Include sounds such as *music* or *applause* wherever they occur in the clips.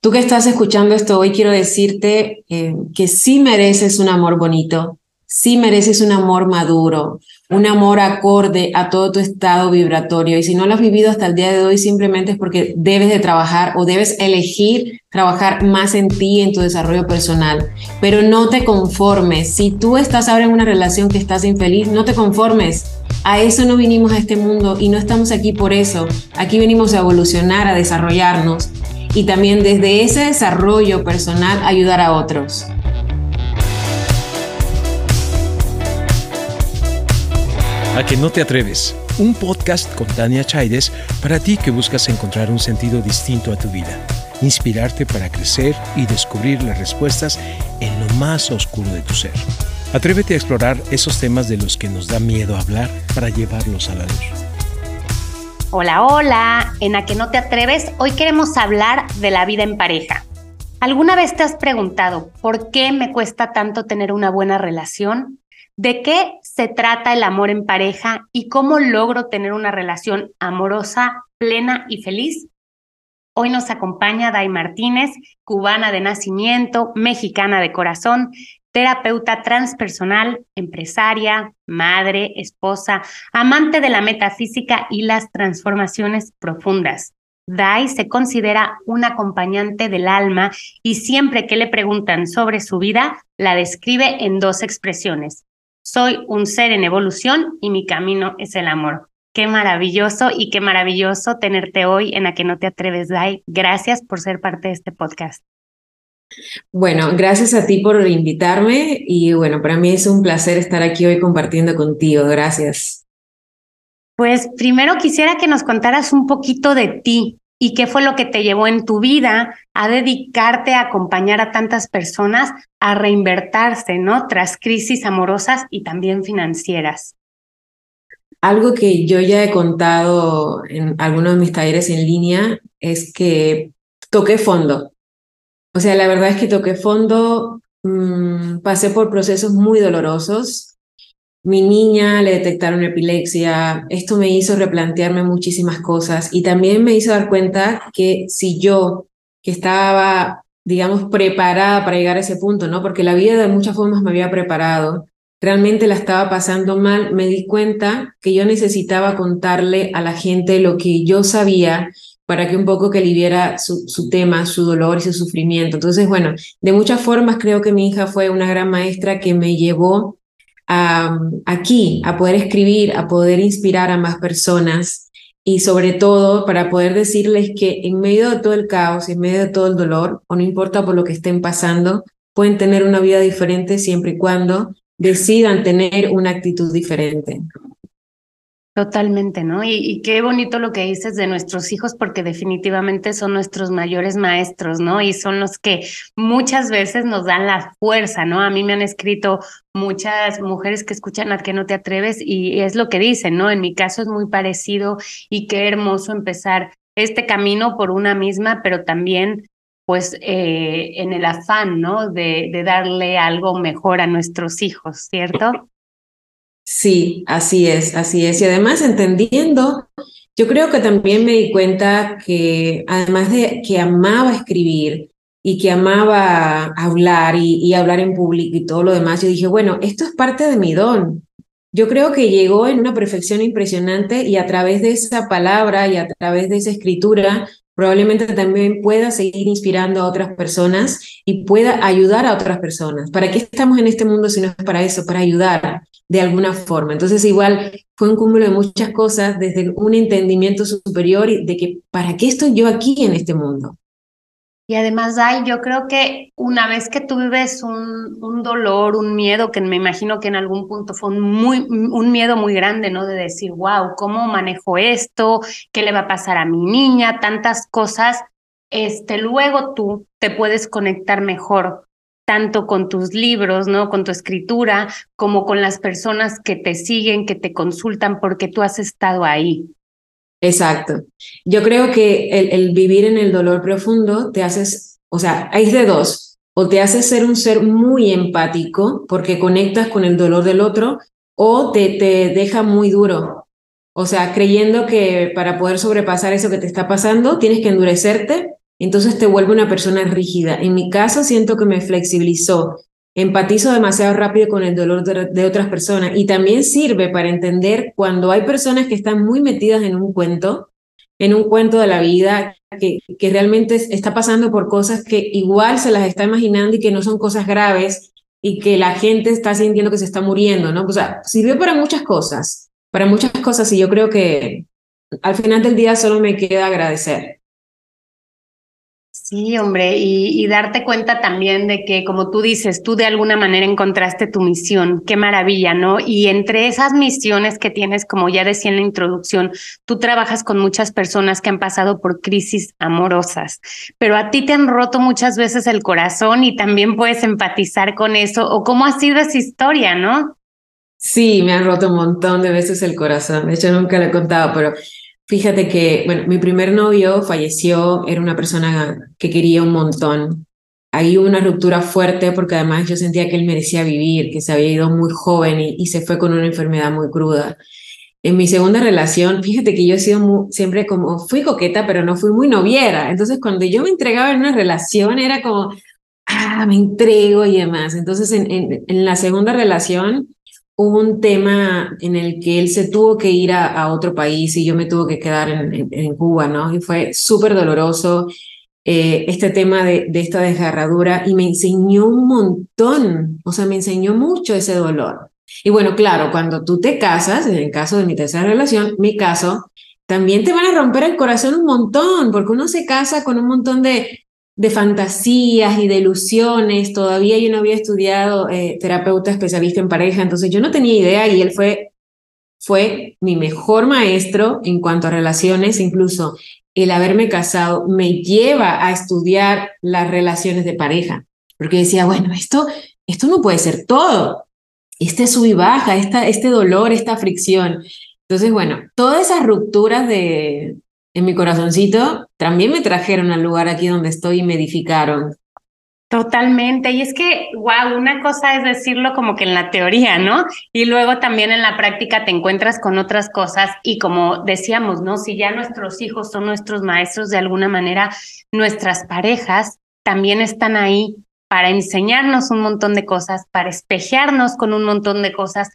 Tú que estás escuchando esto hoy, quiero decirte eh, que sí mereces un amor bonito, sí mereces un amor maduro, un amor acorde a todo tu estado vibratorio. Y si no lo has vivido hasta el día de hoy, simplemente es porque debes de trabajar o debes elegir trabajar más en ti, en tu desarrollo personal. Pero no te conformes. Si tú estás ahora en una relación que estás infeliz, no te conformes. A eso no vinimos a este mundo y no estamos aquí por eso. Aquí venimos a evolucionar, a desarrollarnos y también desde ese desarrollo personal ayudar a otros. A que no te atreves, un podcast con Tania Chaides para ti que buscas encontrar un sentido distinto a tu vida, inspirarte para crecer y descubrir las respuestas en lo más oscuro de tu ser. Atrévete a explorar esos temas de los que nos da miedo hablar para llevarlos a la luz. Hola, hola. En A que no te atreves, hoy queremos hablar de la vida en pareja. ¿Alguna vez te has preguntado por qué me cuesta tanto tener una buena relación? ¿De qué se trata el amor en pareja y cómo logro tener una relación amorosa, plena y feliz? Hoy nos acompaña Dai Martínez, cubana de nacimiento, mexicana de corazón, terapeuta transpersonal, empresaria, madre, esposa, amante de la metafísica y las transformaciones profundas. Dai se considera un acompañante del alma y siempre que le preguntan sobre su vida, la describe en dos expresiones. Soy un ser en evolución y mi camino es el amor. Qué maravilloso y qué maravilloso tenerte hoy en A que no te atreves, Dai. Gracias por ser parte de este podcast. Bueno, gracias a ti por invitarme y bueno, para mí es un placer estar aquí hoy compartiendo contigo. Gracias. Pues primero quisiera que nos contaras un poquito de ti y qué fue lo que te llevó en tu vida a dedicarte a acompañar a tantas personas a reinvertirse, ¿no? Tras crisis amorosas y también financieras. Algo que yo ya he contado en algunos de mis talleres en línea es que toqué fondo. O sea, la verdad es que toqué fondo, mm, pasé por procesos muy dolorosos. Mi niña le detectaron epilepsia, esto me hizo replantearme muchísimas cosas y también me hizo dar cuenta que si yo, que estaba, digamos, preparada para llegar a ese punto, ¿no? Porque la vida de muchas formas me había preparado, realmente la estaba pasando mal, me di cuenta que yo necesitaba contarle a la gente lo que yo sabía para que un poco que aliviara su, su, tema, su dolor y su sufrimiento. Entonces, bueno, de muchas formas creo que mi hija fue una gran maestra que me llevó a, aquí, a poder escribir, a poder inspirar a más personas y sobre todo para poder decirles que en medio de todo el caos, en medio de todo el dolor, o no importa por lo que estén pasando, pueden tener una vida diferente siempre y cuando decidan tener una actitud diferente. Totalmente, ¿no? Y, qué bonito lo que dices de nuestros hijos, porque definitivamente son nuestros mayores maestros, ¿no? Y son los que muchas veces nos dan la fuerza, ¿no? A mí me han escrito muchas mujeres que escuchan a que no te atreves y es lo que dicen, ¿no? En mi caso es muy parecido y qué hermoso empezar este camino por una misma, pero también pues eh, en el afán, ¿no? De, de darle algo mejor a nuestros hijos, ¿cierto? Sí, así es, así es. Y además entendiendo, yo creo que también me di cuenta que además de que amaba escribir y que amaba hablar y, hablar en público y todo lo demás, yo dije, bueno, esto es parte de mi don. Yo creo que llegó en una perfección impresionante y a través de esa palabra y a través de esa escritura, probablemente también pueda seguir inspirando a otras personas y pueda ayudar a otras personas. ¿Para qué estamos en este mundo si no es para eso? Para ayudar de alguna forma. Entonces igual fue un cúmulo de muchas cosas desde un entendimiento superior de que ¿para qué estoy yo aquí en este mundo? Y además, Dai, yo creo que una vez que tú vives un, un, dolor, un miedo, que me imagino que en algún punto fue un, muy, un miedo muy grande, ¿no? De decir, wow, ¿cómo manejo esto? ¿Qué le va a pasar a mi niña? Tantas cosas. Este, luego tú te puedes conectar mejor tanto con tus libros, ¿no? Con tu escritura, como con las personas que te siguen, que te consultan porque tú has estado ahí. Exacto. Yo creo que el, vivir en el dolor profundo te haces, o sea, hay de dos, o te hace ser un ser muy empático porque conectas con el dolor del otro, o te, te deja muy duro. O sea, creyendo que para poder sobrepasar eso que te está pasando, tienes que endurecerte entonces te vuelve una persona rígida. En mi caso siento que me flexibilizó, empatizo demasiado rápido con el dolor de, otras personas y también sirve para entender cuando hay personas que están muy metidas en un cuento, en un cuento de la vida, que, que realmente está pasando por cosas que igual se las está imaginando y que no son cosas graves y que la gente está sintiendo que se está muriendo, ¿no? O sea, sirvió para muchas cosas, para muchas cosas y yo creo que al final del día solo me queda agradecer. Sí, hombre, y, darte cuenta también de que, como tú dices, tú de alguna manera encontraste tu misión. Qué maravilla, ¿no? Y entre esas misiones que tienes, como ya decía en la introducción, tú trabajas con muchas personas que han pasado por crisis amorosas, pero a ti te han roto muchas veces el corazón y también puedes empatizar con eso. ¿O cómo ha sido esa historia, no? Sí, me han roto un montón de veces el corazón. De hecho, nunca lo he contado, pero Fíjate que, bueno, mi primer novio falleció, era una persona que quería un montón. Ahí hubo una ruptura fuerte porque además yo sentía que él merecía vivir, que se había ido muy joven y, se fue con una enfermedad muy cruda. En mi segunda relación, fíjate que yo he sido siempre como, fui coqueta, pero no fui muy noviera. Entonces, cuando yo me entregaba en una relación, era como, ah, me entrego y demás. Entonces, en, en la segunda relación, hubo un tema en el que él se tuvo que ir a, otro país y yo me tuve que quedar en, Cuba, ¿no? Y fue súper doloroso eh, este tema de, de, esta desgarradura y me enseñó un montón, o sea, me enseñó mucho ese dolor. Y bueno, claro, cuando tú te casas, en el caso de mi tercera relación, mi caso, también te van a romper el corazón un montón, porque uno se casa con un montón de, de fantasías y de ilusiones. Todavía yo no había estudiado eh, terapeuta especialista en pareja, entonces yo no tenía idea y él fue, fue mi mejor maestro en cuanto a relaciones, incluso el haberme casado me lleva a estudiar las relaciones de pareja, porque decía, bueno, esto, esto no puede ser todo. Este sub y baja, esta, este dolor, esta fricción. Entonces, bueno, todas esas rupturas de, en mi corazoncito, también me trajeron al lugar aquí donde estoy y me edificaron. Totalmente. Y es que, wow, una cosa es decirlo como que en la teoría, ¿no? Y luego también en la práctica te encuentras con otras cosas y como decíamos, ¿no? Si ya nuestros hijos son nuestros maestros de alguna manera, nuestras parejas también están ahí para enseñarnos un montón de cosas, para espejearnos con un montón de cosas,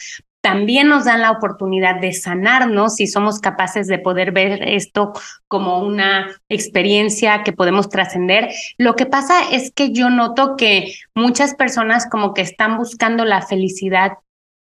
también nos dan la oportunidad de sanarnos si somos capaces de poder ver esto como una experiencia que podemos trascender. Lo que pasa es que yo noto que muchas personas como que están buscando la felicidad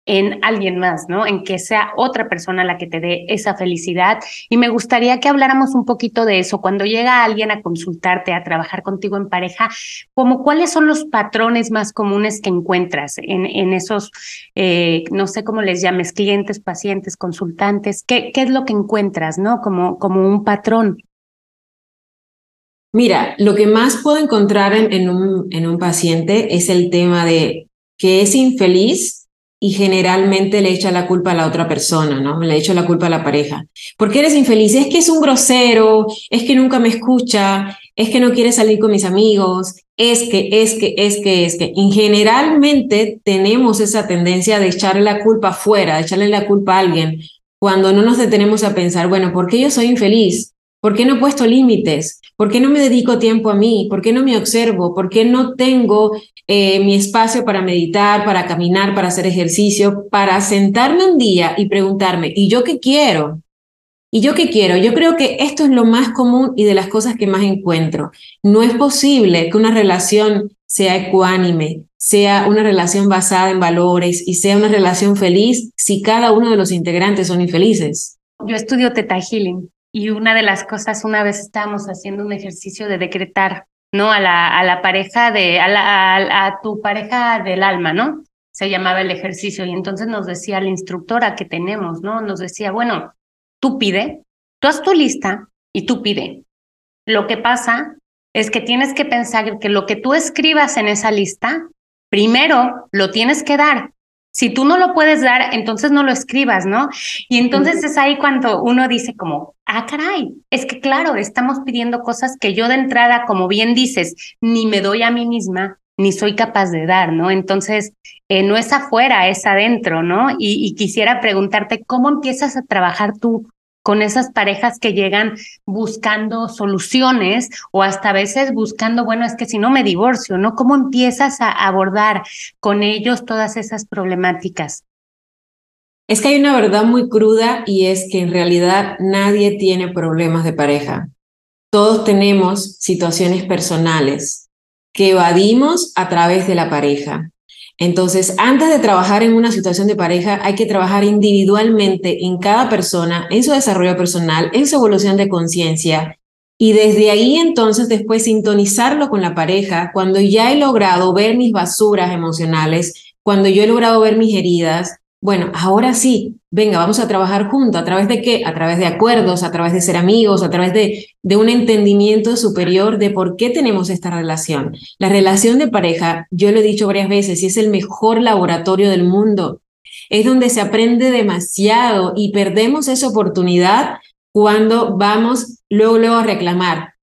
en alguien más, ¿no? En que sea otra persona la que te dé esa felicidad. Y me gustaría que habláramos un poquito de eso. Cuando llega alguien a consultarte, a trabajar contigo en pareja, como cuáles son los patrones más comunes que encuentras en, en esos, eh, no sé cómo les llames, clientes, pacientes, consultantes, ¿qué, qué es lo que encuentras, ¿no? Como, como un patrón. Mira, lo que más puedo encontrar en, un, en un paciente es el tema de que es infeliz y generalmente le echa la culpa a la otra persona, ¿no? Le echa la culpa a la pareja. ¿Por qué eres infeliz? Es que es un grosero, es que nunca me escucha, es que no quiere salir con mis amigos, es que, es que, es que, es que. Y generalmente tenemos esa tendencia de echarle la culpa afuera, de echarle la culpa a alguien, cuando no nos detenemos a pensar, bueno, ¿por qué yo soy infeliz? ¿Por qué no he puesto límites? ¿Por qué no me dedico tiempo a mí? ¿Por qué no me observo? ¿Por qué no tengo eh, mi espacio para meditar, para caminar, para hacer ejercicio, para sentarme un día y preguntarme, ¿y yo qué quiero? ¿Y yo qué quiero? Yo creo que esto es lo más común y de las cosas que más encuentro. No es posible que una relación sea ecuánime, sea una relación basada en valores y sea una relación feliz si cada uno de los integrantes son infelices. Yo estudio Teta Healing y una de las cosas, una vez estábamos haciendo un ejercicio de decretar ¿no? A la, a la pareja de, a, la, a, tu pareja del alma, ¿no? Se llamaba el ejercicio y entonces nos decía la instructora que tenemos, ¿no? Nos decía, bueno, tú pide, tú haz tu lista y tú pide. Lo que pasa es que tienes que pensar que lo que tú escribas en esa lista, primero lo tienes que dar si tú no lo puedes dar, entonces no lo escribas, ¿no? Y entonces es ahí cuando uno dice como, ah, caray, es que claro, estamos pidiendo cosas que yo de entrada, como bien dices, ni me doy a mí misma, ni soy capaz de dar, ¿no? Entonces, eh, no es afuera, es adentro, ¿no? Y, y quisiera preguntarte, ¿cómo empiezas a trabajar tú con esas parejas que llegan buscando soluciones o hasta a veces buscando, bueno, es que si no me divorcio, ¿no? ¿Cómo empiezas a abordar con ellos todas esas problemáticas? Es que hay una verdad muy cruda y es que en realidad nadie tiene problemas de pareja. Todos tenemos situaciones personales que evadimos a través de la pareja. Entonces, antes de trabajar en una situación de pareja, hay que trabajar individualmente en cada persona, en su desarrollo personal, en su evolución de conciencia. Y desde ahí entonces después sintonizarlo con la pareja cuando ya he logrado ver mis basuras emocionales, cuando yo he logrado ver mis heridas, bueno, ahora sí, venga, vamos a trabajar juntos. ¿A través de qué? A través de acuerdos, a través de ser amigos, a través de, de un entendimiento superior de por qué tenemos esta relación. La relación de pareja, yo lo he dicho varias veces, y es el mejor laboratorio del mundo. Es donde se aprende demasiado y perdemos esa oportunidad cuando vamos luego, luego a reclamar.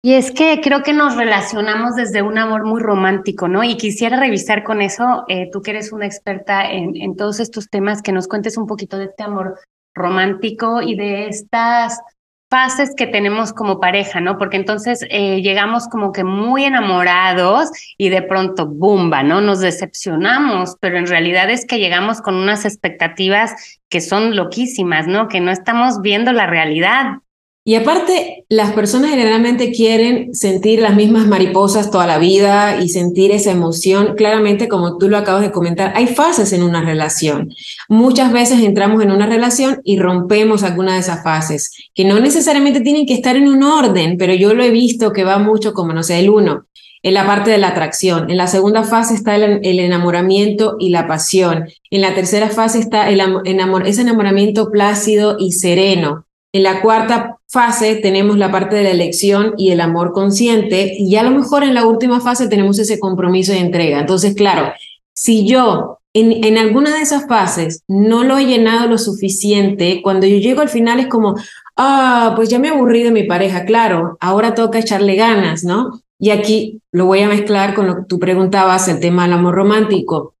Y es que creo que nos relacionamos desde un amor muy romántico, ¿no? Y quisiera revisar con eso, eh, tú que eres una experta en, todos estos temas, que nos cuentes un poquito de este amor romántico y de estas fases que tenemos como pareja, ¿no? Porque entonces eh, llegamos como que muy enamorados y de pronto, ¡bumba!, ¿no? Nos decepcionamos, pero en realidad es que llegamos con unas expectativas que son loquísimas, ¿no? Que no estamos viendo la realidad. Y aparte, las personas generalmente quieren sentir las mismas mariposas toda la vida y sentir esa emoción. Claramente, como tú lo acabas de comentar, hay fases en una relación. Muchas veces entramos en una relación y rompemos alguna de esas fases, que no necesariamente tienen que estar en un orden, pero yo lo he visto que va mucho como, no sé, el uno, en la parte de la atracción. En la segunda fase está el, enamoramiento y la pasión. En la tercera fase está el ese enamoramiento plácido y sereno. En la cuarta fase tenemos la parte de la elección y el amor consciente y a lo mejor en la última fase tenemos ese compromiso de entrega. Entonces, claro, si yo en, en, alguna de esas fases no lo he llenado lo suficiente, cuando yo llego al final es como, ah, pues ya me aburrí de mi pareja, claro, ahora toca echarle ganas, ¿no? Y aquí lo voy a mezclar con lo que tú preguntabas, el tema del amor romántico.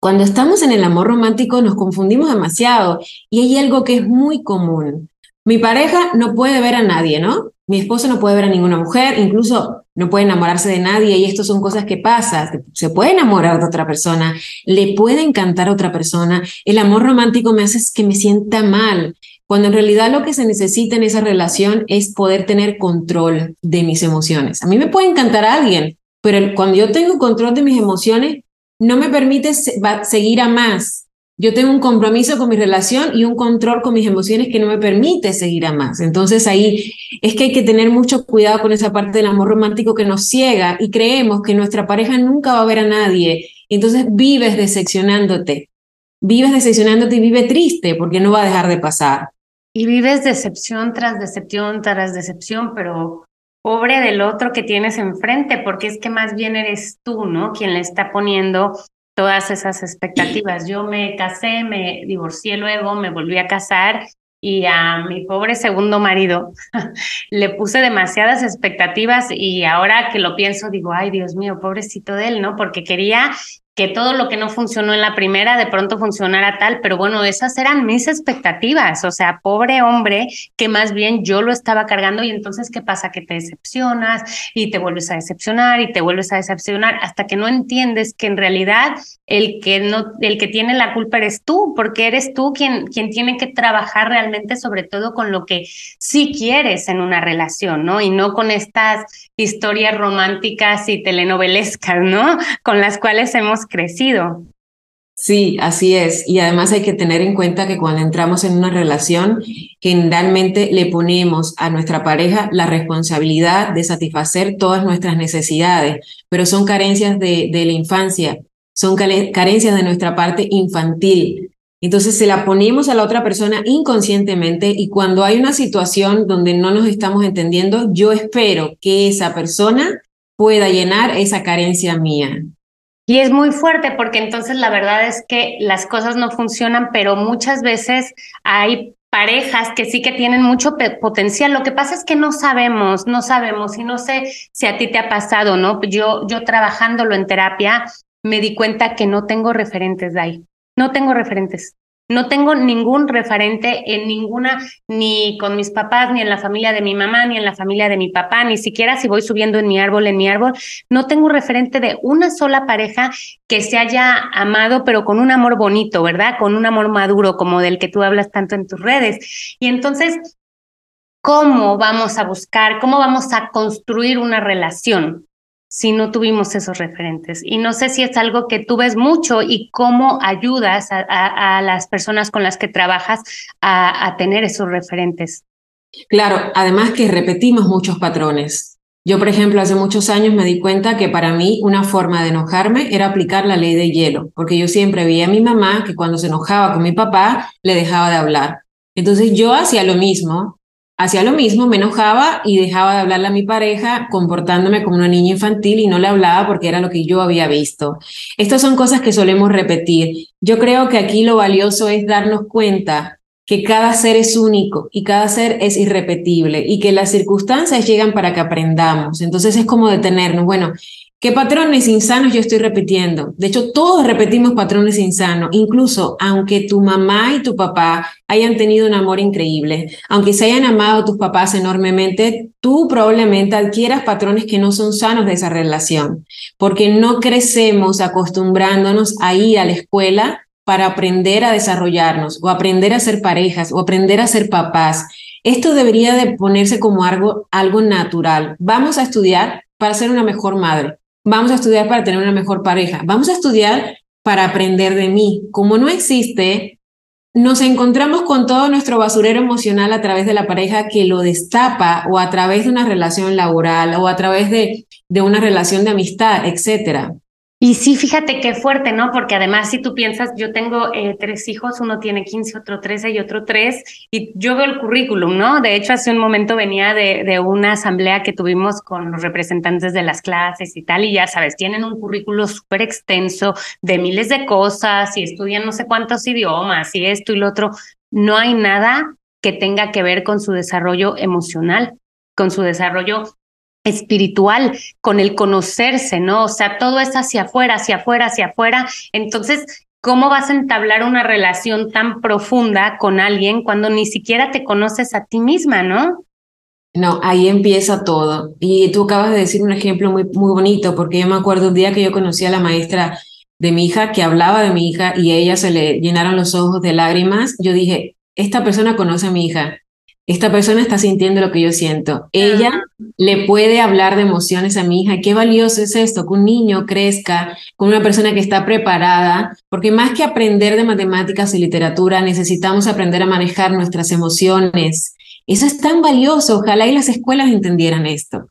Cuando estamos en el amor romántico nos confundimos demasiado y hay algo que es muy común. Mi pareja no puede ver a nadie, ¿no? Mi esposo no puede ver a ninguna mujer, incluso no puede enamorarse de nadie y esto son cosas que pasan. Se puede enamorar de otra persona, le puede encantar a otra persona. El amor romántico me hace que me sienta mal, cuando en realidad lo que se necesita en esa relación es poder tener control de mis emociones. A mí me puede encantar a alguien, pero cuando yo tengo control de mis emociones, no me permite seguir a más, yo tengo un compromiso con mi relación y un control con mis emociones que no me permite seguir a más. Entonces ahí es que hay que tener mucho cuidado con esa parte del amor romántico que nos ciega y creemos que nuestra pareja nunca va a ver a nadie. Entonces vives decepcionándote, vives decepcionándote y vive triste porque no va a dejar de pasar. Y vives decepción tras decepción tras decepción, pero pobre del otro que tienes enfrente, porque es que más bien eres tú, ¿no? Quien le está poniendo todas esas expectativas. Yo me casé, me divorcié luego, me volví a casar y a mi pobre segundo marido *laughs* le puse demasiadas expectativas y ahora que lo pienso digo, ay Dios mío, pobrecito de él, ¿no? Porque quería que todo lo que no funcionó en la primera de pronto funcionara tal, pero bueno, esas eran mis expectativas, o sea, pobre hombre que más bien yo lo estaba cargando y entonces ¿qué pasa? Que te decepcionas y te vuelves a decepcionar y te vuelves a decepcionar hasta que no entiendes que en realidad el que no el que tiene la culpa eres tú, porque eres tú quien quien tiene que trabajar realmente sobre todo con lo que sí quieres en una relación, ¿no? Y no con estas historias románticas y telenovelescas, ¿no? Con las cuales hemos crecido. Sí, así es. Y además hay que tener en cuenta que cuando entramos en una relación, generalmente le ponemos a nuestra pareja la responsabilidad de satisfacer todas nuestras necesidades, pero son carencias de, de la infancia, son carencias de nuestra parte infantil. Entonces se la ponemos a la otra persona inconscientemente y cuando hay una situación donde no nos estamos entendiendo, yo espero que esa persona pueda llenar esa carencia mía. Y es muy fuerte porque entonces la verdad es que las cosas no funcionan, pero muchas veces hay parejas que sí que tienen mucho potencial. Lo que pasa es que no sabemos, no sabemos y no sé si a ti te ha pasado, ¿no? Yo, yo trabajándolo en terapia me di cuenta que no tengo referentes de ahí. No tengo referentes. No tengo ningún referente en ninguna, ni con mis papás, ni en la familia de mi mamá, ni en la familia de mi papá, ni siquiera si voy subiendo en mi árbol, en mi árbol. No tengo referente de una sola pareja que se haya amado, pero con un amor bonito, ¿verdad? Con un amor maduro, como del que tú hablas tanto en tus redes. Y entonces, ¿cómo vamos a buscar, cómo vamos a construir una relación? Si no tuvimos esos referentes. Y no sé si es algo que tú ves mucho y cómo ayudas a, las personas con las que trabajas a, a tener esos referentes. Claro, además que repetimos muchos patrones. Yo, por ejemplo, hace muchos años me di cuenta que para mí una forma de enojarme era aplicar la ley de hielo, porque yo siempre veía a mi mamá que cuando se enojaba con mi papá le dejaba de hablar. Entonces yo hacía lo mismo, hacía lo mismo, me enojaba y dejaba de hablarle a mi pareja comportándome como una niña infantil y no le hablaba porque era lo que yo había visto. Estas son cosas que solemos repetir. Yo creo que aquí lo valioso es darnos cuenta que cada ser es único y cada ser es irrepetible y que las circunstancias llegan para que aprendamos. Entonces es como detenernos, bueno, ¿Qué patrones insanos yo estoy repitiendo? De hecho, todos repetimos patrones insanos, incluso aunque tu mamá y tu papá hayan tenido un amor increíble, aunque se hayan amado tus papás enormemente, tú probablemente adquieras patrones que no son sanos de esa relación, porque no crecemos acostumbrándonos a ir a la escuela para aprender a desarrollarnos o aprender a ser parejas o aprender a ser papás. Esto debería de ponerse como algo, algo natural. Vamos a estudiar para ser una mejor madre vamos a estudiar para tener una mejor pareja, vamos a estudiar para aprender de mí. Como no existe, nos encontramos con todo nuestro basurero emocional a través de la pareja que lo destapa o a través de una relación laboral o a través de, de una relación de amistad, etcétera. Y sí, fíjate qué fuerte, ¿no? Porque además, si tú piensas, yo tengo eh, tres hijos, uno tiene 15, otro 13 y otro 3, y yo veo el currículum, ¿no? De hecho, hace un momento venía de, de una asamblea que tuvimos con los representantes de las clases y tal, y ya sabes, tienen un currículo súper extenso de miles de cosas y estudian no sé cuántos idiomas y esto y lo otro. No hay nada que tenga que ver con su desarrollo emocional, con su desarrollo espiritual, con el conocerse, ¿no? O sea, todo es hacia afuera, hacia afuera, hacia afuera. Entonces, ¿cómo vas a entablar una relación tan profunda con alguien cuando ni siquiera te conoces a ti misma, ¿no? No, ahí empieza todo. Y tú acabas de decir un ejemplo muy, muy bonito, porque yo me acuerdo un día que yo conocí a la maestra de mi hija que hablaba de mi hija y a ella se le llenaron los ojos de lágrimas. Yo dije, esta persona conoce a mi hija esta persona está sintiendo lo que yo siento. Ella le puede hablar de emociones a mi hija. Qué valioso es esto, que un niño crezca con una persona que está preparada, porque más que aprender de matemáticas y literatura, necesitamos aprender a manejar nuestras emociones. Eso es tan valioso. Ojalá y las escuelas entendieran esto.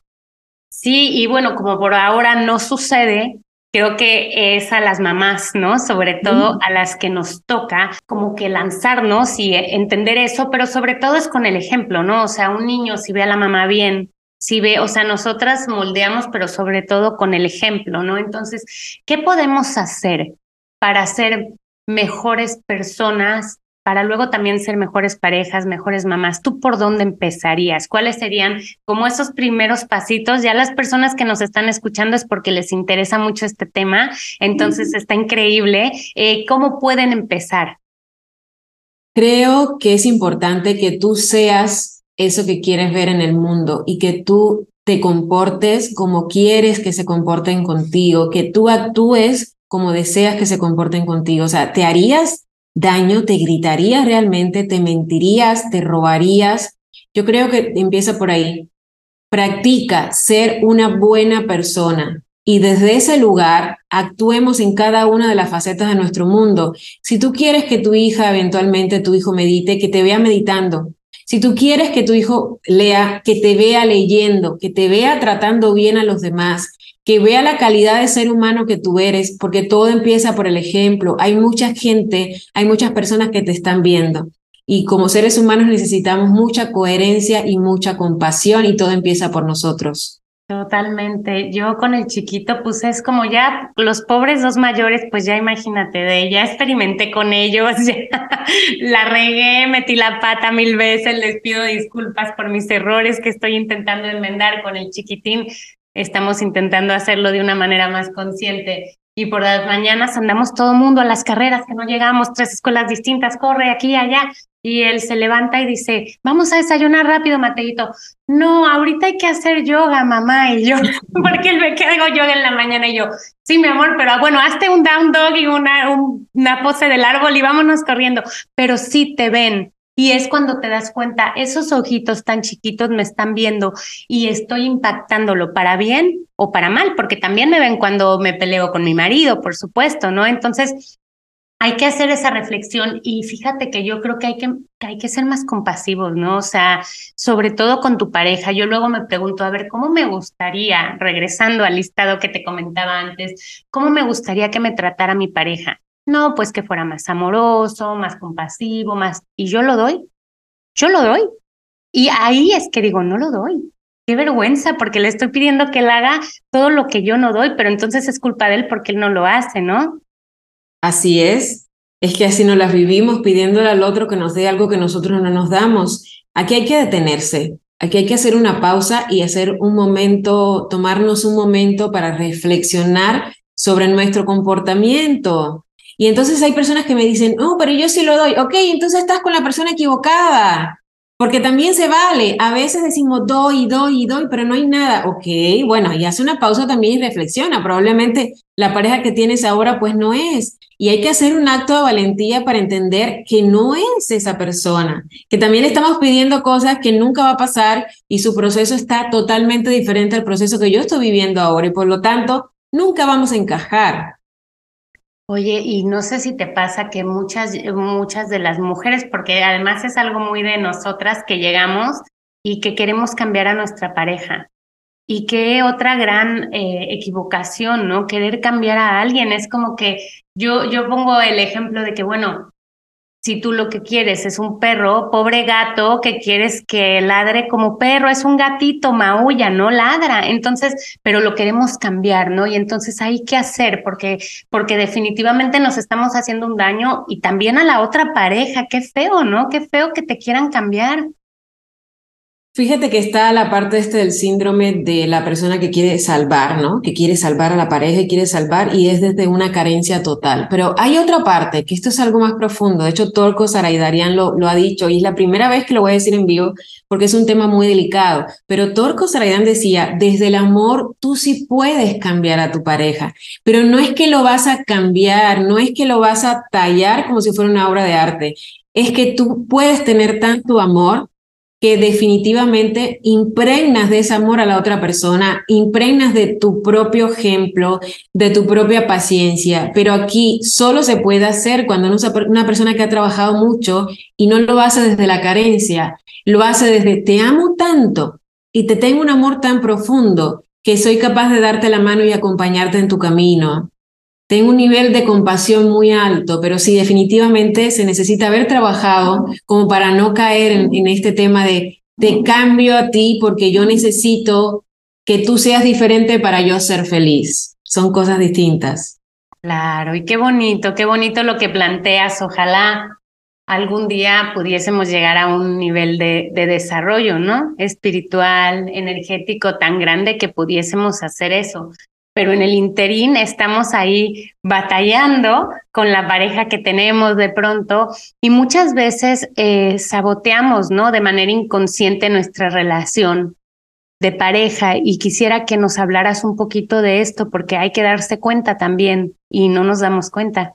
Sí, y bueno, como por ahora no sucede, creo que es a las mamás, ¿no? Sobre todo a las que nos toca como que lanzarnos y entender eso, pero sobre todo es con el ejemplo, ¿no? O sea, un niño si ve a la mamá bien, si ve, o sea, nosotras moldeamos, pero sobre todo con el ejemplo, ¿no? Entonces, ¿qué podemos hacer para ser mejores personas para luego también ser mejores parejas, mejores mamás, ¿tú por dónde empezarías? ¿Cuáles serían como esos primeros pasitos? Ya las personas que nos están escuchando es porque les interesa mucho este tema, entonces está increíble. Eh, ¿Cómo pueden empezar? Creo que es importante que tú seas eso que quieres ver en el mundo y que tú te comportes como quieres que se comporten contigo, que tú actúes como deseas que se comporten contigo. O sea, ¿te harías daño, te gritarías realmente, te mentirías, te robarías. Yo creo que empieza por ahí. Practica ser una buena persona y desde ese lugar actuemos en cada una de las facetas de nuestro mundo. Si tú quieres que tu hija, eventualmente tu hijo medite, que te vea meditando. Si tú quieres que tu hijo lea, que te vea leyendo, que te vea tratando bien a los demás, que vea la calidad de ser humano que tú eres, porque todo empieza por el ejemplo. Hay mucha gente, hay muchas personas que te están viendo. Y como seres humanos necesitamos mucha coherencia y mucha compasión y todo empieza por nosotros. Totalmente. Yo con el chiquito, pues es como ya los pobres dos mayores, pues ya imagínate de ya experimenté con ellos, *laughs* la regué, metí la pata mil veces, les pido disculpas por mis errores que estoy intentando enmendar con el chiquitín estamos intentando hacerlo de una manera más consciente. y por las mañanas andamos todo el mundo a las carreras que no llegamos, tres escuelas distintas, corre aquí y allá. Y él se levanta y dice, vamos a desayunar rápido, Mateito. No, ahorita hay que hacer yoga, mamá. Y yo, *laughs* porque él ve que hago yoga en la mañana y yo, sí, mi amor, pero bueno, hazte un down dog y una, una pose del árbol y vámonos corriendo. Pero sí te ven, y es cuando te das cuenta, esos ojitos tan chiquitos me están viendo y estoy impactándolo para bien o para mal, porque también me ven cuando me peleo con mi marido, por supuesto, ¿no? Entonces, hay que hacer esa reflexión y fíjate que yo creo que hay que, hay que ser más compasivos, ¿no? O sea, sobre todo con tu pareja. Yo luego me pregunto, a ver, ¿cómo me gustaría, regresando al listado que te comentaba antes, cómo me gustaría que me tratara mi pareja? No, pues que fuera más amoroso, más compasivo, más... Y yo lo doy, yo lo doy. Y ahí es que digo, no lo doy. Qué vergüenza, porque le estoy pidiendo que él haga todo lo que yo no doy, pero entonces es culpa de él porque él no lo hace, ¿no? Así es. Es que así nos las vivimos pidiéndole al otro que nos dé algo que nosotros no nos damos. Aquí hay que detenerse. Aquí hay que hacer una pausa y hacer un momento, tomarnos un momento para reflexionar sobre nuestro comportamiento. Y entonces hay personas que me dicen, no, pero yo sí lo doy. Ok, entonces estás con la persona equivocada. Porque también se vale. A veces decimos doy, doy, doy, pero no hay nada. Ok, bueno, y hace una pausa también y reflexiona. Probablemente la pareja que tienes ahora pues no es. Y hay que hacer un acto de valentía para entender que no es esa persona, que también estamos pidiendo cosas que nunca va a pasar y su proceso está totalmente diferente al proceso que yo estoy viviendo ahora y por lo tanto nunca vamos a encajar. Oye, y no sé si te pasa que muchas, muchas de las mujeres, porque además es algo muy de nosotras que llegamos y que queremos cambiar a nuestra pareja. Y qué otra gran eh, equivocación, ¿no? Querer cambiar a alguien. Es como que yo, yo pongo el ejemplo de que, bueno, si tú lo que quieres es un perro, pobre gato, que quieres que ladre como perro, es un gatito, maulla, no ladra. Entonces, pero lo queremos cambiar, ¿no? Y entonces hay que hacer porque porque definitivamente nos estamos haciendo un daño y también a la otra pareja, qué feo, ¿no? Qué feo que te quieran cambiar. Fíjate que está la parte este del síndrome de la persona que quiere salvar, ¿no? Que quiere salvar a la pareja y quiere salvar y es desde una carencia total. Pero hay otra parte, que esto es algo más profundo. De hecho, Torco Saraidarian lo, lo ha dicho y es la primera vez que lo voy a decir en vivo porque es un tema muy delicado. Pero Torco Saraidan decía, desde el amor tú sí puedes cambiar a tu pareja, pero no es que lo vas a cambiar, no es que lo vas a tallar como si fuera una obra de arte. Es que tú puedes tener tanto amor que definitivamente impregnas de ese amor a la otra persona, impregnas de tu propio ejemplo, de tu propia paciencia, pero aquí solo se puede hacer cuando una persona que ha trabajado mucho y no lo hace desde la carencia, lo hace desde te amo tanto y te tengo un amor tan profundo que soy capaz de darte la mano y acompañarte en tu camino, tengo un nivel de compasión muy alto, pero sí, definitivamente se necesita haber trabajado como para no caer en, este tema de te cambio a ti porque yo necesito que tú seas diferente para yo ser feliz. Son cosas distintas. Claro, y qué bonito, qué bonito lo que planteas. Ojalá algún día pudiésemos llegar a un nivel de, de, desarrollo, ¿no? Espiritual, energético tan grande que pudiésemos hacer eso pero en el interín estamos ahí batallando con la pareja que tenemos de pronto y muchas veces eh, saboteamos, ¿no? De manera inconsciente nuestra relación de pareja y quisiera que nos hablaras un poquito de esto porque hay que darse cuenta también y no nos damos cuenta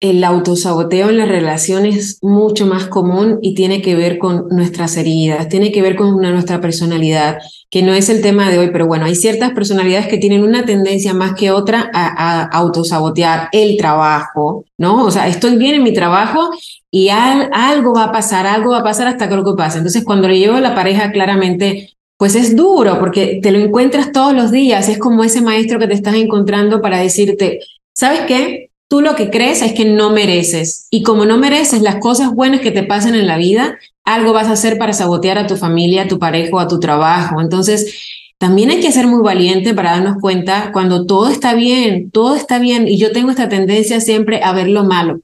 el autosaboteo en las relaciones es mucho más común y tiene que ver con nuestras heridas, tiene que ver con nuestra personalidad, que no es el tema de hoy, pero bueno, hay ciertas personalidades que tienen una tendencia más que otra a, autosabotear el trabajo, ¿no? O sea, estoy bien en mi trabajo y algo va a pasar, algo va a pasar hasta que algo pase. Entonces, cuando le llevo a la pareja, claramente pues es duro porque te lo encuentras todos los días, es como ese maestro que te estás encontrando para decirte, ¿sabes qué? Tú lo que crees es que no mereces. Y como no mereces las cosas buenas que te pasan en la vida, algo vas a hacer para sabotear a tu familia, a tu pareja o a tu trabajo. Entonces, también hay que ser muy valiente para darnos cuenta cuando todo está bien, todo está bien. Y yo tengo esta tendencia siempre a ver lo malo,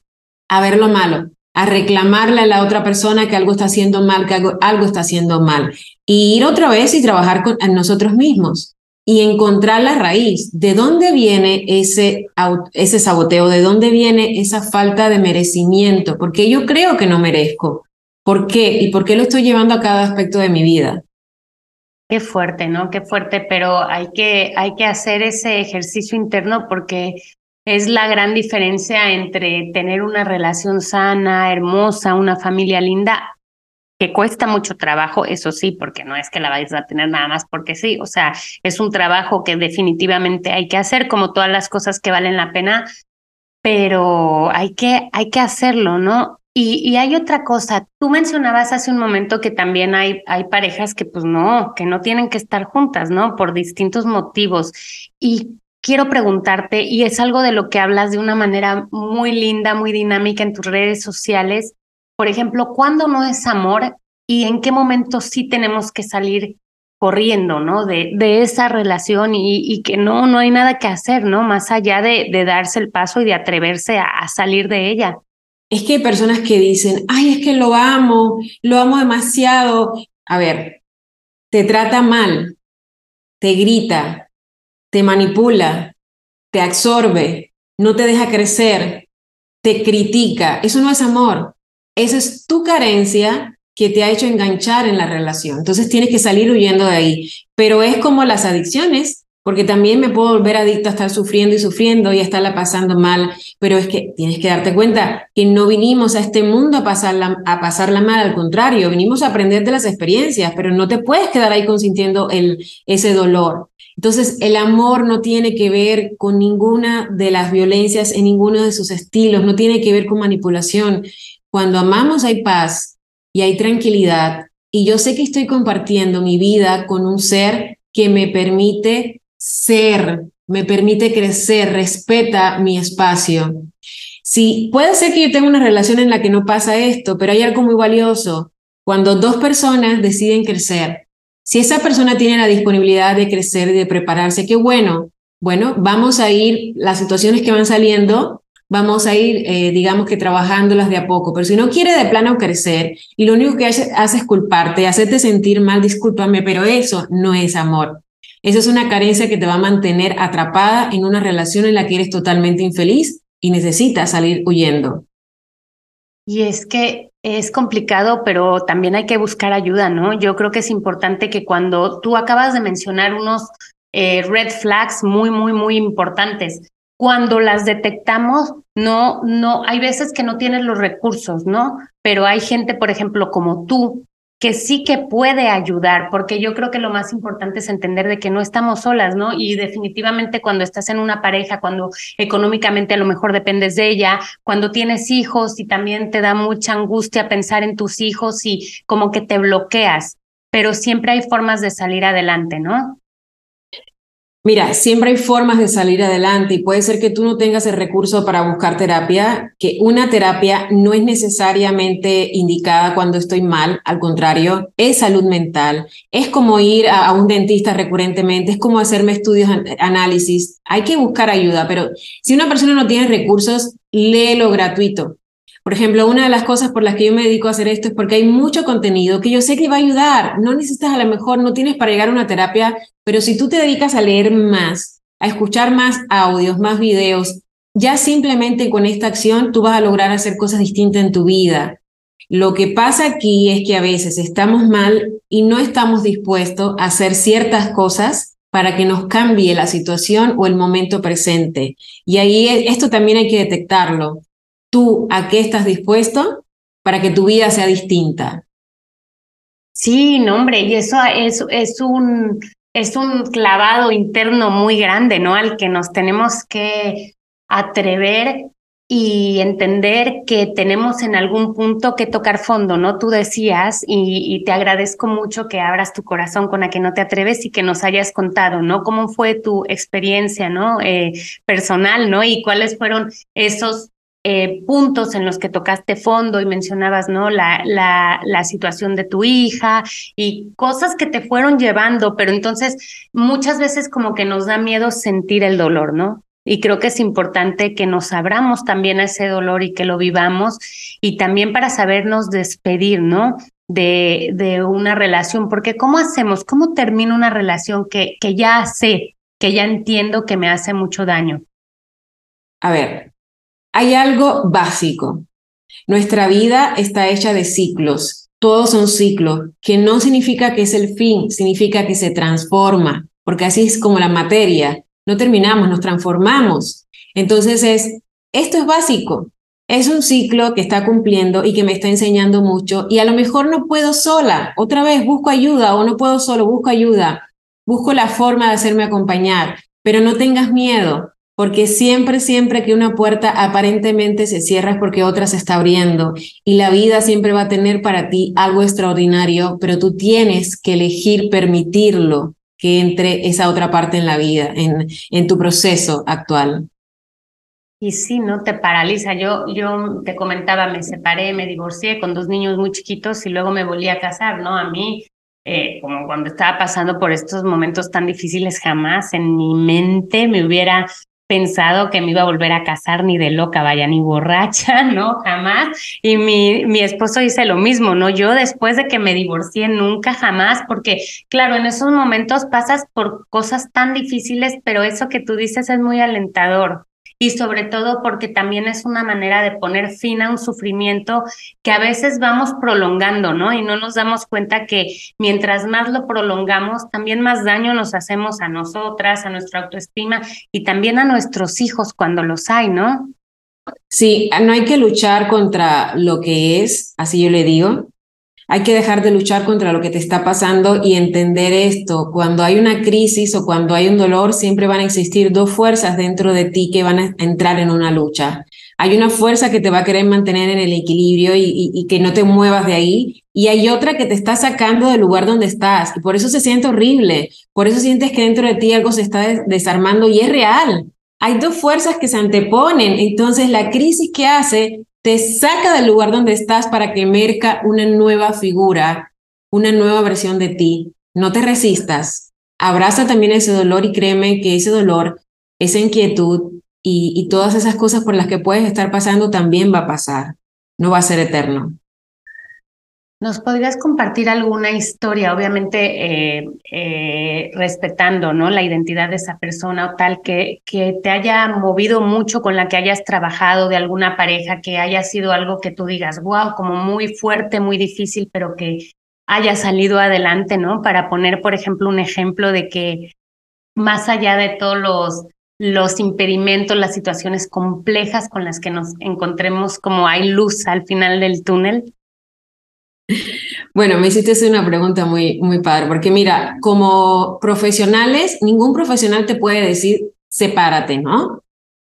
a ver lo malo, a reclamarle a la otra persona que algo está haciendo mal, que algo, algo está haciendo mal. Y ir otra vez y trabajar con nosotros mismos. Y encontrar la raíz. ¿De dónde viene ese, ese saboteo? ¿De dónde viene esa falta de merecimiento? Porque yo creo que no merezco. ¿Por qué? ¿Y por qué lo estoy llevando a cada aspecto de mi vida? Qué fuerte, ¿no? Qué fuerte, pero hay que, hay que hacer ese ejercicio interno porque es la gran diferencia entre tener una relación sana, hermosa, una familia linda, que cuesta mucho trabajo, eso sí, porque no es que la vayas a tener nada más porque sí, o sea, es un trabajo que definitivamente hay que hacer, como todas las cosas que valen la pena, pero hay que, hay que hacerlo, ¿no? Y, y, hay otra cosa, tú mencionabas hace un momento que también hay, hay parejas que pues no, que no tienen que estar juntas, ¿no? Por distintos motivos. Y quiero preguntarte, y es algo de lo que hablas de una manera muy linda, muy dinámica en tus redes sociales, por ejemplo, ¿cuándo no es amor y en qué momento sí tenemos que salir corriendo, ¿no? De, de esa relación y, que no, no hay nada que hacer, ¿no? Más allá de, de darse el paso y de atreverse a, salir de ella. Es que hay personas que dicen, ay, es que lo amo, lo amo demasiado. A ver, te trata mal, te grita, te manipula, te absorbe, no te deja crecer, te critica. Eso no es amor. Esa es tu carencia que te ha hecho enganchar en la relación. Entonces tienes que salir huyendo de ahí. Pero es como las adicciones, porque también me puedo volver adicto a estar sufriendo y sufriendo y a estarla pasando mal. Pero es que tienes que darte cuenta que no vinimos a este mundo a pasarla, a pasarla mal, al contrario, vinimos a aprender de las experiencias, pero no te puedes quedar ahí consintiendo el, ese dolor. Entonces, el amor no tiene que ver con ninguna de las violencias en ninguno de sus estilos, no tiene que ver con manipulación. Cuando amamos hay paz y hay tranquilidad y yo sé que estoy compartiendo mi vida con un ser que me permite ser, me permite crecer, respeta mi espacio. Sí, puede ser que yo tenga una relación en la que no pasa esto, pero hay algo muy valioso. Cuando dos personas deciden crecer, si esa persona tiene la disponibilidad de crecer y de prepararse, qué bueno. Bueno, vamos a ir, las situaciones que van saliendo, vamos a ir, eh, digamos que trabajándolas de a poco, pero si no quiere de plano crecer y lo único que hace, es culparte, hacerte sentir mal, discúlpame, pero eso no es amor. Eso es una carencia que te va a mantener atrapada en una relación en la que eres totalmente infeliz y necesitas salir huyendo. Y es que es complicado, pero también hay que buscar ayuda, ¿no? Yo creo que es importante que cuando tú acabas de mencionar unos eh, red flags muy, muy, muy importantes, cuando las detectamos, no, no, hay veces que no tienes los recursos, ¿no? Pero hay gente, por ejemplo, como tú, que sí que puede ayudar, porque yo creo que lo más importante es entender de que no estamos solas, ¿no? Y definitivamente cuando estás en una pareja, cuando económicamente a lo mejor dependes de ella, cuando tienes hijos y también te da mucha angustia pensar en tus hijos y como que te bloqueas, pero siempre hay formas de salir adelante, ¿no? Mira, siempre hay formas de salir adelante y puede ser que tú no tengas el recurso para buscar terapia, que una terapia no es necesariamente indicada cuando estoy mal, al contrario, es salud mental, es como ir a, un dentista recurrentemente, es como hacerme estudios, análisis, hay que buscar ayuda, pero si una persona no tiene recursos, léelo gratuito. Por ejemplo, una de las cosas por las que yo me dedico a hacer esto es porque hay mucho contenido que yo sé que va a ayudar. No necesitas a lo mejor, no tienes para llegar a una terapia, pero si tú te dedicas a leer más, a escuchar más audios, más videos, ya simplemente con esta acción tú vas a lograr hacer cosas distintas en tu vida. Lo que pasa aquí es que a veces estamos mal y no estamos dispuestos a hacer ciertas cosas para que nos cambie la situación o el momento presente. Y ahí esto también hay que detectarlo tú a qué estás dispuesto para que tu vida sea distinta. Sí, no, hombre, y eso es, es, un, es un clavado interno muy grande, ¿no? Al que nos tenemos que atrever y entender que tenemos en algún punto que tocar fondo, ¿no? Tú decías, y, te agradezco mucho que abras tu corazón con la que no te atreves y que nos hayas contado, ¿no? ¿Cómo fue tu experiencia, ¿no? Eh, personal, ¿no? Y cuáles fueron esos eh, puntos en los que tocaste fondo y mencionabas, ¿no? La, la, situación de tu hija y cosas que te fueron llevando, pero entonces muchas veces como que nos da miedo sentir el dolor, ¿no? Y creo que es importante que nos abramos también a ese dolor y que lo vivamos y también para sabernos despedir, ¿no? de, de una relación, porque ¿cómo hacemos? ¿Cómo termino una relación que, que ya sé, que ya entiendo que me hace mucho daño? A ver, hay algo básico. Nuestra vida está hecha de ciclos. Todos son ciclos, que no significa que es el fin, significa que se transforma, porque así es como la materia. No terminamos, nos transformamos. Entonces es, esto es básico. Es un ciclo que está cumpliendo y que me está enseñando mucho y a lo mejor no puedo sola. Otra vez busco ayuda o no puedo solo, busco ayuda. Busco la forma de hacerme acompañar, pero no tengas miedo, porque siempre, siempre que una puerta aparentemente se cierra es porque otra se está abriendo y la vida siempre va a tener para ti algo extraordinario, pero tú tienes que elegir permitirlo que entre esa otra parte en la vida, en, en tu proceso actual. Y sí, ¿no? Te paraliza. Yo, yo te comentaba, me separé, me divorcié con dos niños muy chiquitos y luego me volví a casar, ¿no? A mí, eh, como cuando estaba pasando por estos momentos tan difíciles, jamás en mi mente me hubiera pensado que me iba a volver a casar ni de loca, vaya, ni borracha, *laughs* ¿no? Jamás. Y mi, mi esposo dice lo mismo, ¿no? Yo después de que me divorcié, nunca, jamás, porque claro, en esos momentos pasas por cosas tan difíciles, pero eso que tú dices es muy alentador y sobre todo porque también es una manera de poner fin a un sufrimiento que a veces vamos prolongando, ¿no? Y no nos damos cuenta que mientras más lo prolongamos, también más daño nos hacemos a nosotras, a nuestra autoestima y también a nuestros hijos cuando los hay, ¿no? Sí, no hay que luchar contra lo que es, así yo le digo, hay que dejar de luchar contra lo que te está pasando y entender esto. Cuando hay una crisis o cuando hay un dolor, siempre van a existir dos fuerzas dentro de ti que van a entrar en una lucha. Hay una fuerza que te va a querer mantener en el equilibrio y, que no te muevas de ahí. Y hay otra que te está sacando del lugar donde estás. Y por eso se siente horrible. Por eso sientes que dentro de ti algo se está desarmando y es real. Hay dos fuerzas que se anteponen. Entonces la crisis que hace te saca del lugar donde estás para que emerja una nueva figura, una nueva versión de ti. No te resistas. Abraza también ese dolor y créeme que ese dolor, esa inquietud y todas esas cosas por las que puedes estar pasando también va a pasar. No va a ser eterno. ¿Nos podrías compartir alguna historia, obviamente eh, eh, respetando ¿no? la identidad de esa persona o tal, que, que te haya movido mucho, con la que hayas trabajado de alguna pareja, que haya sido algo que tú digas, wow, como muy fuerte, muy difícil, pero que haya salido adelante, ¿no? Para poner, por ejemplo, un ejemplo de que más allá de todos los los impedimentos, las situaciones complejas con las que nos encontremos, como hay luz al final del túnel, bueno, me hiciste una pregunta muy, muy padre, porque mira, como profesionales, ningún profesional te puede decir, sepárate, ¿no?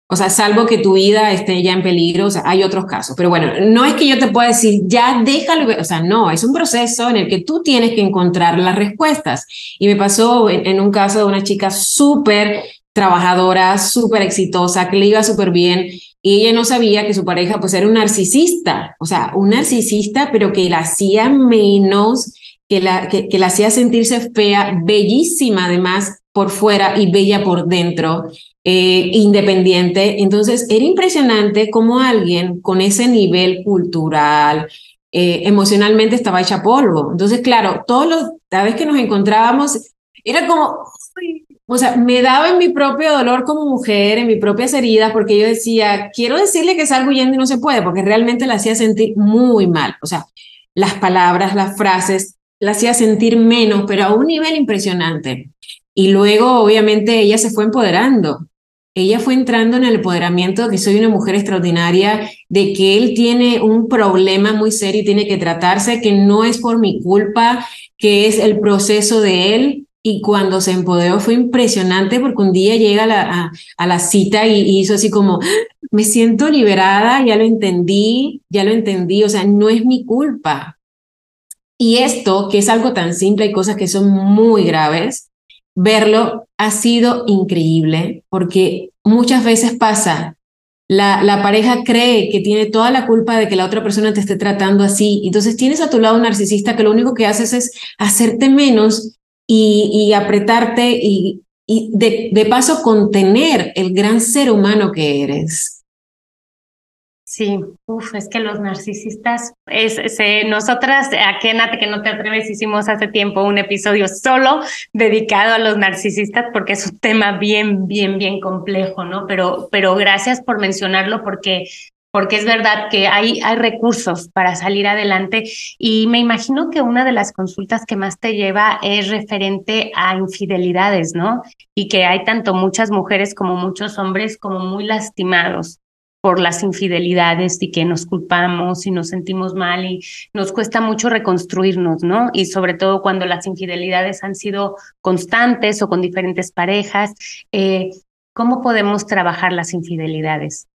O sea, salvo que tu vida esté ya en peligro, o sea, hay otros casos. Pero bueno, no es que yo te pueda decir, ya déjalo, o sea, no, es un proceso en el que tú tienes que encontrar las respuestas. Y me pasó en, en un caso de una chica súper trabajadora, súper exitosa, que le iba súper bien, y ella no sabía que su pareja pues era un narcisista, o sea, un narcisista, pero que la hacía menos, que la, que, la hacía sentirse fea, bellísima además por fuera y bella por dentro, eh, independiente. Entonces, era impresionante cómo alguien con ese nivel cultural, eh, emocionalmente estaba hecha polvo. Entonces, claro, todos los, cada vez que nos encontrábamos, era como, o sea, me daba en mi propio dolor como mujer, en mis propias heridas, porque yo decía, quiero decirle que salgo huyendo y no se puede, porque realmente la hacía sentir muy mal. O sea, las palabras, las frases, la hacía sentir menos, pero a un nivel impresionante. Y luego, obviamente, ella se fue empoderando. Ella fue entrando en el empoderamiento de que soy una mujer extraordinaria, de que él tiene un problema muy serio y tiene que tratarse, que no es por mi culpa, que es el proceso de él, y cuando se empoderó fue impresionante porque un día llega a la, cita y, hizo así como, me siento liberada, ya lo entendí, ya lo entendí, o sea, no es mi culpa. Y esto, que es algo tan simple, hay cosas que son muy graves, verlo ha sido increíble porque muchas veces pasa, la, la, pareja cree que tiene toda la culpa de que la otra persona te esté tratando así. Entonces tienes a tu lado un narcisista que lo único que haces es hacerte menos y, apretarte y, de, paso contener el gran ser humano que eres. Sí, uf, es que los narcisistas, es, nosotras aquí en que no te atreves hicimos hace tiempo un episodio solo dedicado a los narcisistas porque es un tema bien, bien, bien complejo, ¿no? Pero, pero gracias por mencionarlo porque porque es verdad que hay, recursos para salir adelante y me imagino que una de las consultas que más te lleva es referente a infidelidades, ¿no? Y que hay tanto muchas mujeres como muchos hombres como muy lastimados por las infidelidades y que nos culpamos y nos sentimos mal y nos cuesta mucho reconstruirnos, ¿no? Y sobre todo cuando las infidelidades han sido constantes o con diferentes parejas, eh, ¿cómo podemos trabajar las infidelidades?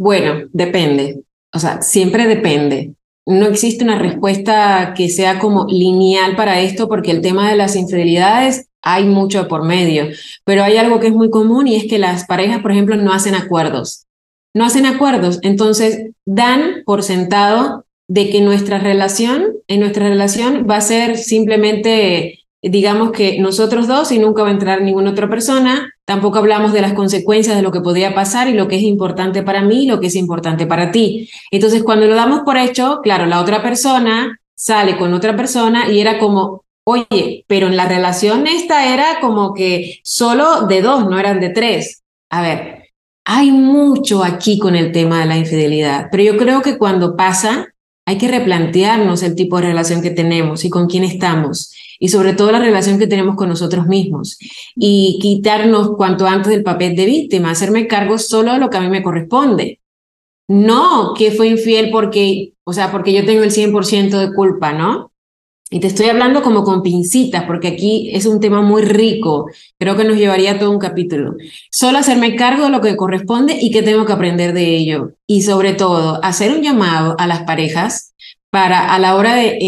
Bueno, depende. O sea, siempre depende. No existe una respuesta que sea como lineal para esto porque el tema de las infidelidades hay mucho por medio, pero hay algo que es muy común y es que las parejas, por ejemplo, no hacen acuerdos. No hacen acuerdos, entonces dan por sentado de que nuestra relación, en nuestra relación va a ser simplemente digamos que nosotros dos y nunca va a entrar ninguna otra persona, tampoco hablamos de las consecuencias de lo que podría pasar y lo que es importante para mí y lo que es importante para ti. Entonces, cuando lo damos por hecho, claro, la otra persona sale con otra persona y era como, oye, pero en la relación esta era como que solo de dos, no eran de tres. A ver, hay mucho aquí con el tema de la infidelidad, pero yo creo que cuando pasa, hay que replantearnos el tipo de relación que tenemos y con quién estamos y sobre todo la relación que tenemos con nosotros mismos y quitarnos cuanto antes del papel de víctima, hacerme cargo solo de lo que a mí me corresponde. No que fue infiel porque, o sea, porque yo tengo el 100% de culpa, ¿no? Y te estoy hablando como con pincitas, porque aquí es un tema muy rico. Creo que nos llevaría todo un capítulo. Solo hacerme cargo de lo que corresponde y que tengo que aprender de ello. Y sobre todo, hacer un llamado a las parejas para a la hora de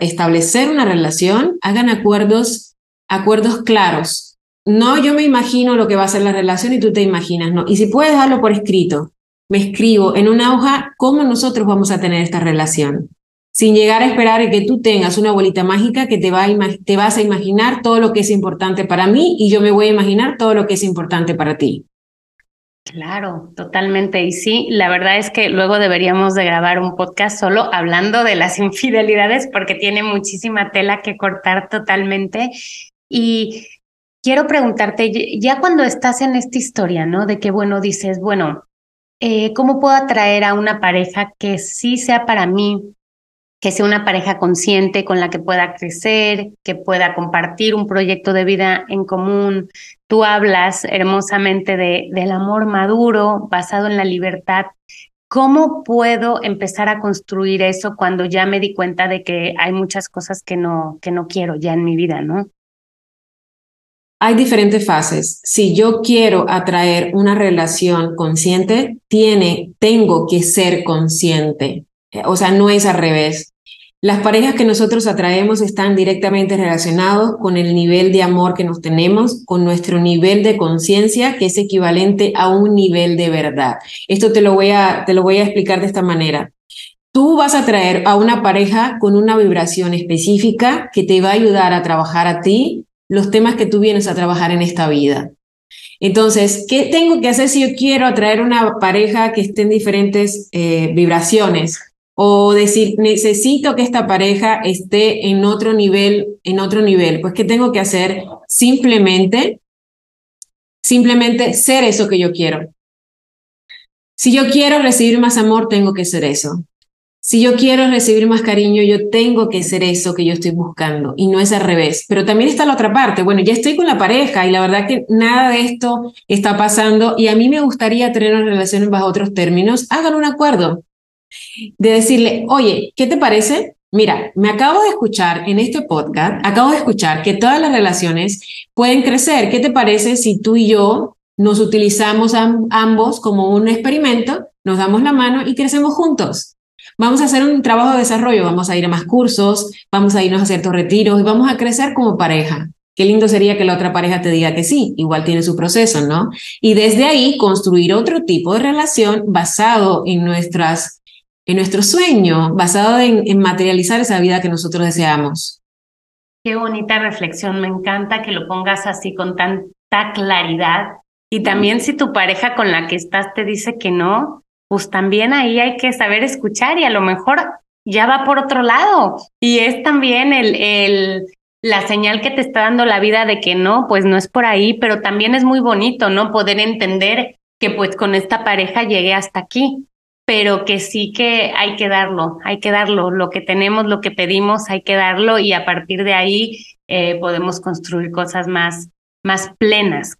establecer una relación, hagan acuerdos, acuerdos claros. No yo me imagino lo que va a ser la relación y tú te imaginas, no. Y si puedes darlo por escrito, me escribo en una hoja cómo nosotros vamos a tener esta relación, sin llegar a esperar que tú tengas una bolita mágica que te, va te vas a imaginar todo lo que es importante para mí y yo me voy a imaginar todo lo que es importante para ti. Claro, totalmente. Y sí, la verdad es que luego deberíamos de grabar un podcast solo hablando de las *laughs* infidelidades porque tiene muchísima tela que cortar totalmente. Y quiero preguntarte, ya cuando estás en esta historia, ¿no? De que, bueno, dices, bueno, eh, ¿cómo puedo atraer a una pareja que sí sea para mí, que sea una pareja consciente con la que pueda crecer, que pueda compartir un proyecto de vida en común. Tú hablas hermosamente de, del amor maduro basado en la libertad. ¿Cómo puedo empezar a construir eso cuando ya me di cuenta de que hay muchas cosas que no, que no quiero ya en mi vida, no? Hay diferentes fases. Si yo quiero atraer una relación consciente, tiene, tengo que ser consciente. O sea, no es al revés. Las parejas que nosotros atraemos están directamente relacionados con el nivel de amor que nos tenemos, con nuestro nivel de conciencia, que es equivalente a un nivel de verdad. Esto te lo voy a, te lo voy a explicar de esta manera. Tú vas a traer a una pareja con una vibración específica que te va a ayudar a trabajar a ti los temas que tú vienes a trabajar en esta vida. Entonces, ¿qué tengo que hacer si yo quiero atraer una pareja que esté en diferentes eh, vibraciones? O decir, necesito que esta pareja esté en otro nivel, en otro nivel. Pues, ¿qué tengo que hacer? Simplemente, simplemente ser eso que yo quiero. Si yo quiero recibir más amor, tengo que ser eso. Si yo quiero recibir más cariño, yo tengo que ser eso que yo estoy buscando y no es al revés. Pero también está la otra parte. Bueno, ya estoy con la pareja y la verdad que nada de esto está pasando y a mí me gustaría tener una relación bajo otros términos. Hagan un acuerdo de decirle, oye, ¿qué te parece? Mira, me acabo de escuchar en este podcast, acabo de escuchar que todas las relaciones pueden crecer. ¿Qué te parece si tú y yo nos utilizamos ambos como un experimento, nos damos la mano y crecemos juntos? Vamos a hacer un trabajo de desarrollo, vamos a ir a más cursos, vamos a irnos a ciertos retiros y vamos a crecer como pareja. Qué lindo sería que la otra pareja te diga que sí, igual tiene su proceso, ¿no? Y desde ahí construir otro tipo de relación basado en nuestras en nuestro sueño, basado en, materializar esa vida que nosotros deseamos. Qué bonita reflexión, me encanta que lo pongas así con tanta claridad. Y también si tu pareja con la que estás te dice que no, pues también ahí hay que saber escuchar y a lo mejor ya va por otro lado. Y es también el, el, la señal que te está dando la vida de que no, pues no es por ahí, pero también es muy bonito, ¿no? Poder entender que pues con esta pareja llegué hasta aquí, pero que sí que hay que darlo, hay que darlo, lo que tenemos, lo que pedimos, hay que darlo y a partir de ahí eh, podemos construir cosas más, más plenas.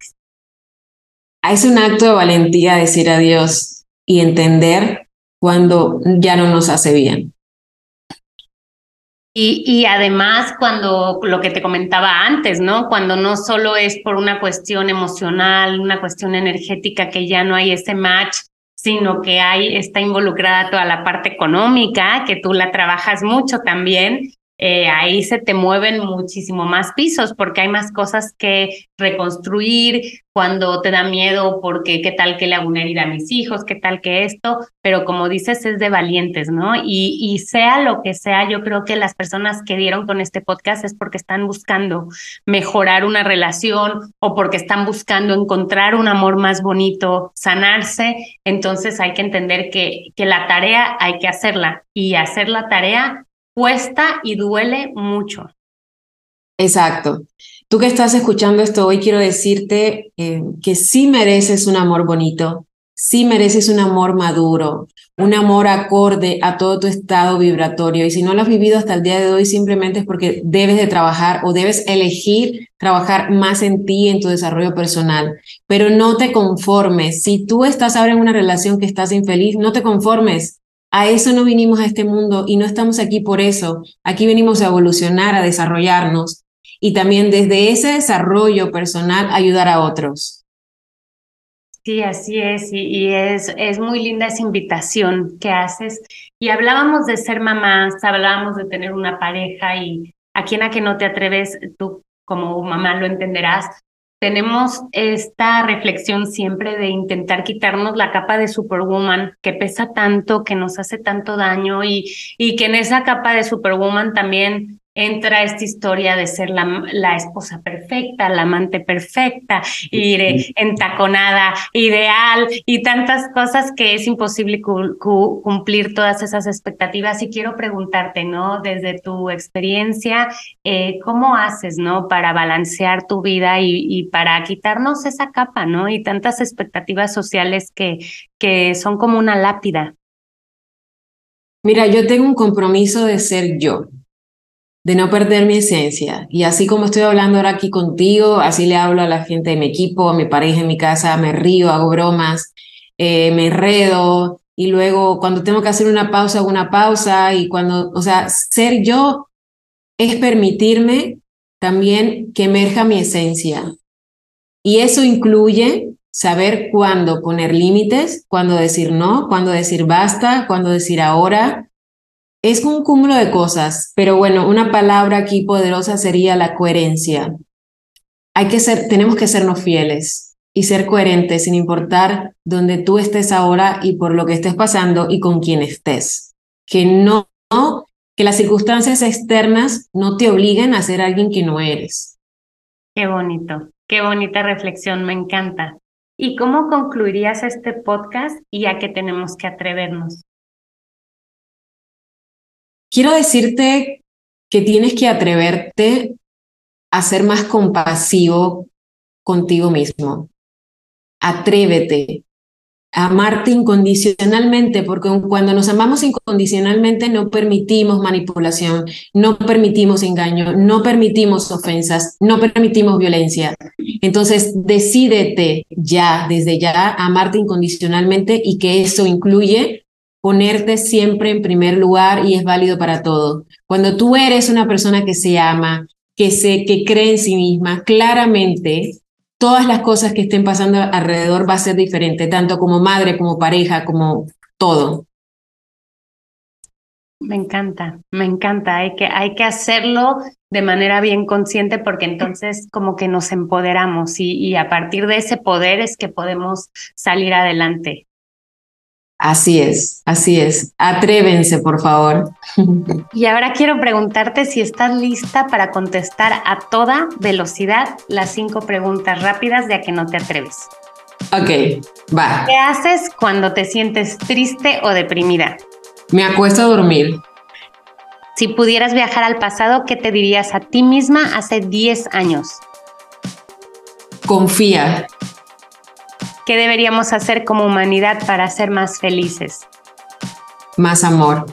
Es un acto de valentía decir adiós y entender cuando ya no nos hace bien. Y, y, además, cuando lo que te comentaba antes, ¿no? Cuando no solo es por una cuestión emocional, una cuestión energética, que ya no hay ese match, sino que hay, está involucrada toda la parte económica, que tú la trabajas mucho también, eh, ahí se te mueven muchísimo más pisos porque hay más cosas que reconstruir cuando te da miedo porque qué tal que le hago una herida a mis hijos, qué tal que esto, pero como dices es de valientes, ¿no? Y, y sea lo que sea, yo creo que las personas que dieron con este podcast es porque están buscando mejorar una relación o porque están buscando encontrar un amor más bonito, sanarse, entonces hay que entender que, que la tarea hay que hacerla y hacer la tarea cuesta y duele mucho. Exacto. Tú que estás escuchando esto hoy, quiero decirte eh, que sí mereces un amor bonito, sí mereces un amor maduro, un amor acorde a todo tu estado vibratorio. Y si no lo has vivido hasta el día de hoy, simplemente es porque debes de trabajar o debes elegir trabajar más en ti, en tu desarrollo personal. Pero no te conformes. Si tú estás ahora en una relación que estás infeliz, no te conformes. A eso no vinimos a este mundo y no estamos aquí por eso. Aquí venimos a evolucionar, a desarrollarnos y también desde ese desarrollo personal ayudar a otros. Sí, así es, y, es, es muy linda esa invitación que haces. Y hablábamos de ser mamás, hablábamos de tener una pareja y aquí en a que no te atreves, tú como mamá lo entenderás, tenemos esta reflexión siempre de intentar quitarnos la capa de Superwoman que pesa tanto, que nos hace tanto daño y, y que en esa capa de Superwoman también entra esta historia de ser la, la esposa perfecta, la amante perfecta, ir entaconada, ideal y tantas cosas que es imposible cumplir todas esas expectativas. Y quiero preguntarte, ¿no? Desde tu experiencia, eh, ¿cómo haces, ¿no? Para balancear tu vida y, y, para quitarnos esa capa, ¿no? Y tantas expectativas sociales que, que son como una lápida. Mira, yo tengo un compromiso de ser yo de no perder mi esencia. Y así como estoy hablando ahora aquí contigo, así le hablo a la gente de mi equipo, a mi pareja en mi casa, me río, hago bromas, eh, me enredo y luego cuando tengo que hacer una pausa, hago una pausa y cuando, o sea, ser yo es permitirme también que emerja mi esencia. Y eso incluye saber cuándo poner límites, cuándo decir no, cuándo decir basta, cuándo decir ahora, es un cúmulo de cosas, pero bueno, una palabra aquí poderosa sería la coherencia. Hay que ser, tenemos que sernos fieles y ser coherentes sin importar dónde tú estés ahora y por lo que estés pasando y con quién estés. Que no, que las circunstancias externas no te obliguen a ser alguien que no eres. Qué bonito, qué bonita reflexión, me encanta. ¿Y cómo concluirías este podcast y a qué tenemos que atrevernos? Quiero decirte que tienes que atreverte a ser más compasivo contigo mismo. Atrévete a amarte incondicionalmente, porque cuando nos amamos incondicionalmente no permitimos manipulación, no permitimos engaño, no permitimos ofensas, no permitimos violencia. Entonces, decídete ya, desde ya, amarte incondicionalmente y que eso incluye ponerte siempre en primer lugar y es válido para todo. Cuando tú eres una persona que se ama, que, se, que cree en sí misma, claramente todas las cosas que estén pasando alrededor va a ser diferente, tanto como madre, como pareja, como todo. Me encanta, me encanta. Hay que, hay que hacerlo de manera bien consciente porque entonces como que nos empoderamos y a partir de ese poder es que podemos salir adelante. Así es, así es. Atrévense, por favor. *laughs* Y ahora quiero preguntarte si estás lista para contestar a toda velocidad las cinco preguntas rápidas de a que no te atreves. Ok, va. ¿Qué haces cuando te sientes triste o deprimida? Me acuesto a dormir. Si pudieras viajar al pasado, ¿qué te dirías a ti misma hace 10 años? Confía. ¿Qué deberíamos hacer como humanidad para ser más felices? Más amor.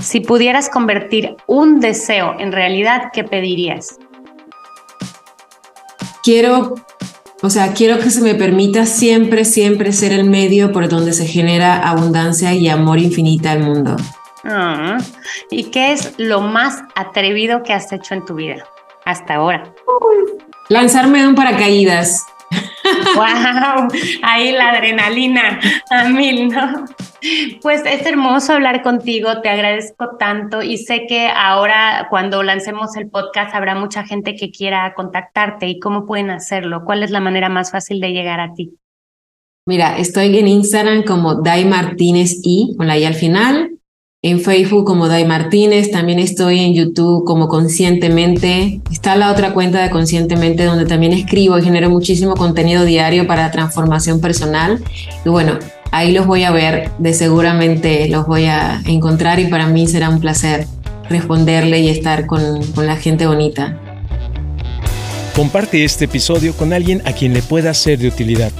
Si pudieras convertir un deseo en realidad, ¿qué pedirías? Quiero, o sea, quiero que se me permita siempre, siempre ser el medio por donde se genera abundancia y amor infinita al mundo. Ah, ¿Y qué es lo más atrevido que has hecho en tu vida hasta ahora? Lanzarme de un paracaídas. *laughs* ¡Wow! Ahí la adrenalina a mil, ¿no? Pues es hermoso hablar contigo, te agradezco tanto y sé que ahora cuando lancemos el podcast habrá mucha gente que quiera contactarte y cómo pueden hacerlo, cuál es la manera más fácil de llegar a ti. Mira, estoy en Instagram como Dai Martínez y, con la I al final, en Facebook como Dai Martínez, también estoy en YouTube como Conscientemente. Está la otra cuenta de Conscientemente donde también escribo y genero muchísimo contenido diario para transformación personal. Y bueno, ahí los voy a ver, de seguramente los voy a encontrar y para mí será un placer responderle y estar con, con la gente bonita. Comparte este episodio con alguien a quien le pueda ser de utilidad.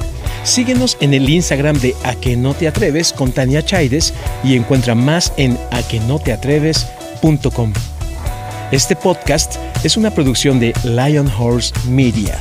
Síguenos en el Instagram de A que no te atreves con Tania Chaides y encuentra más en aquenoteatreves.com. Este podcast es una producción de Lion Horse Media.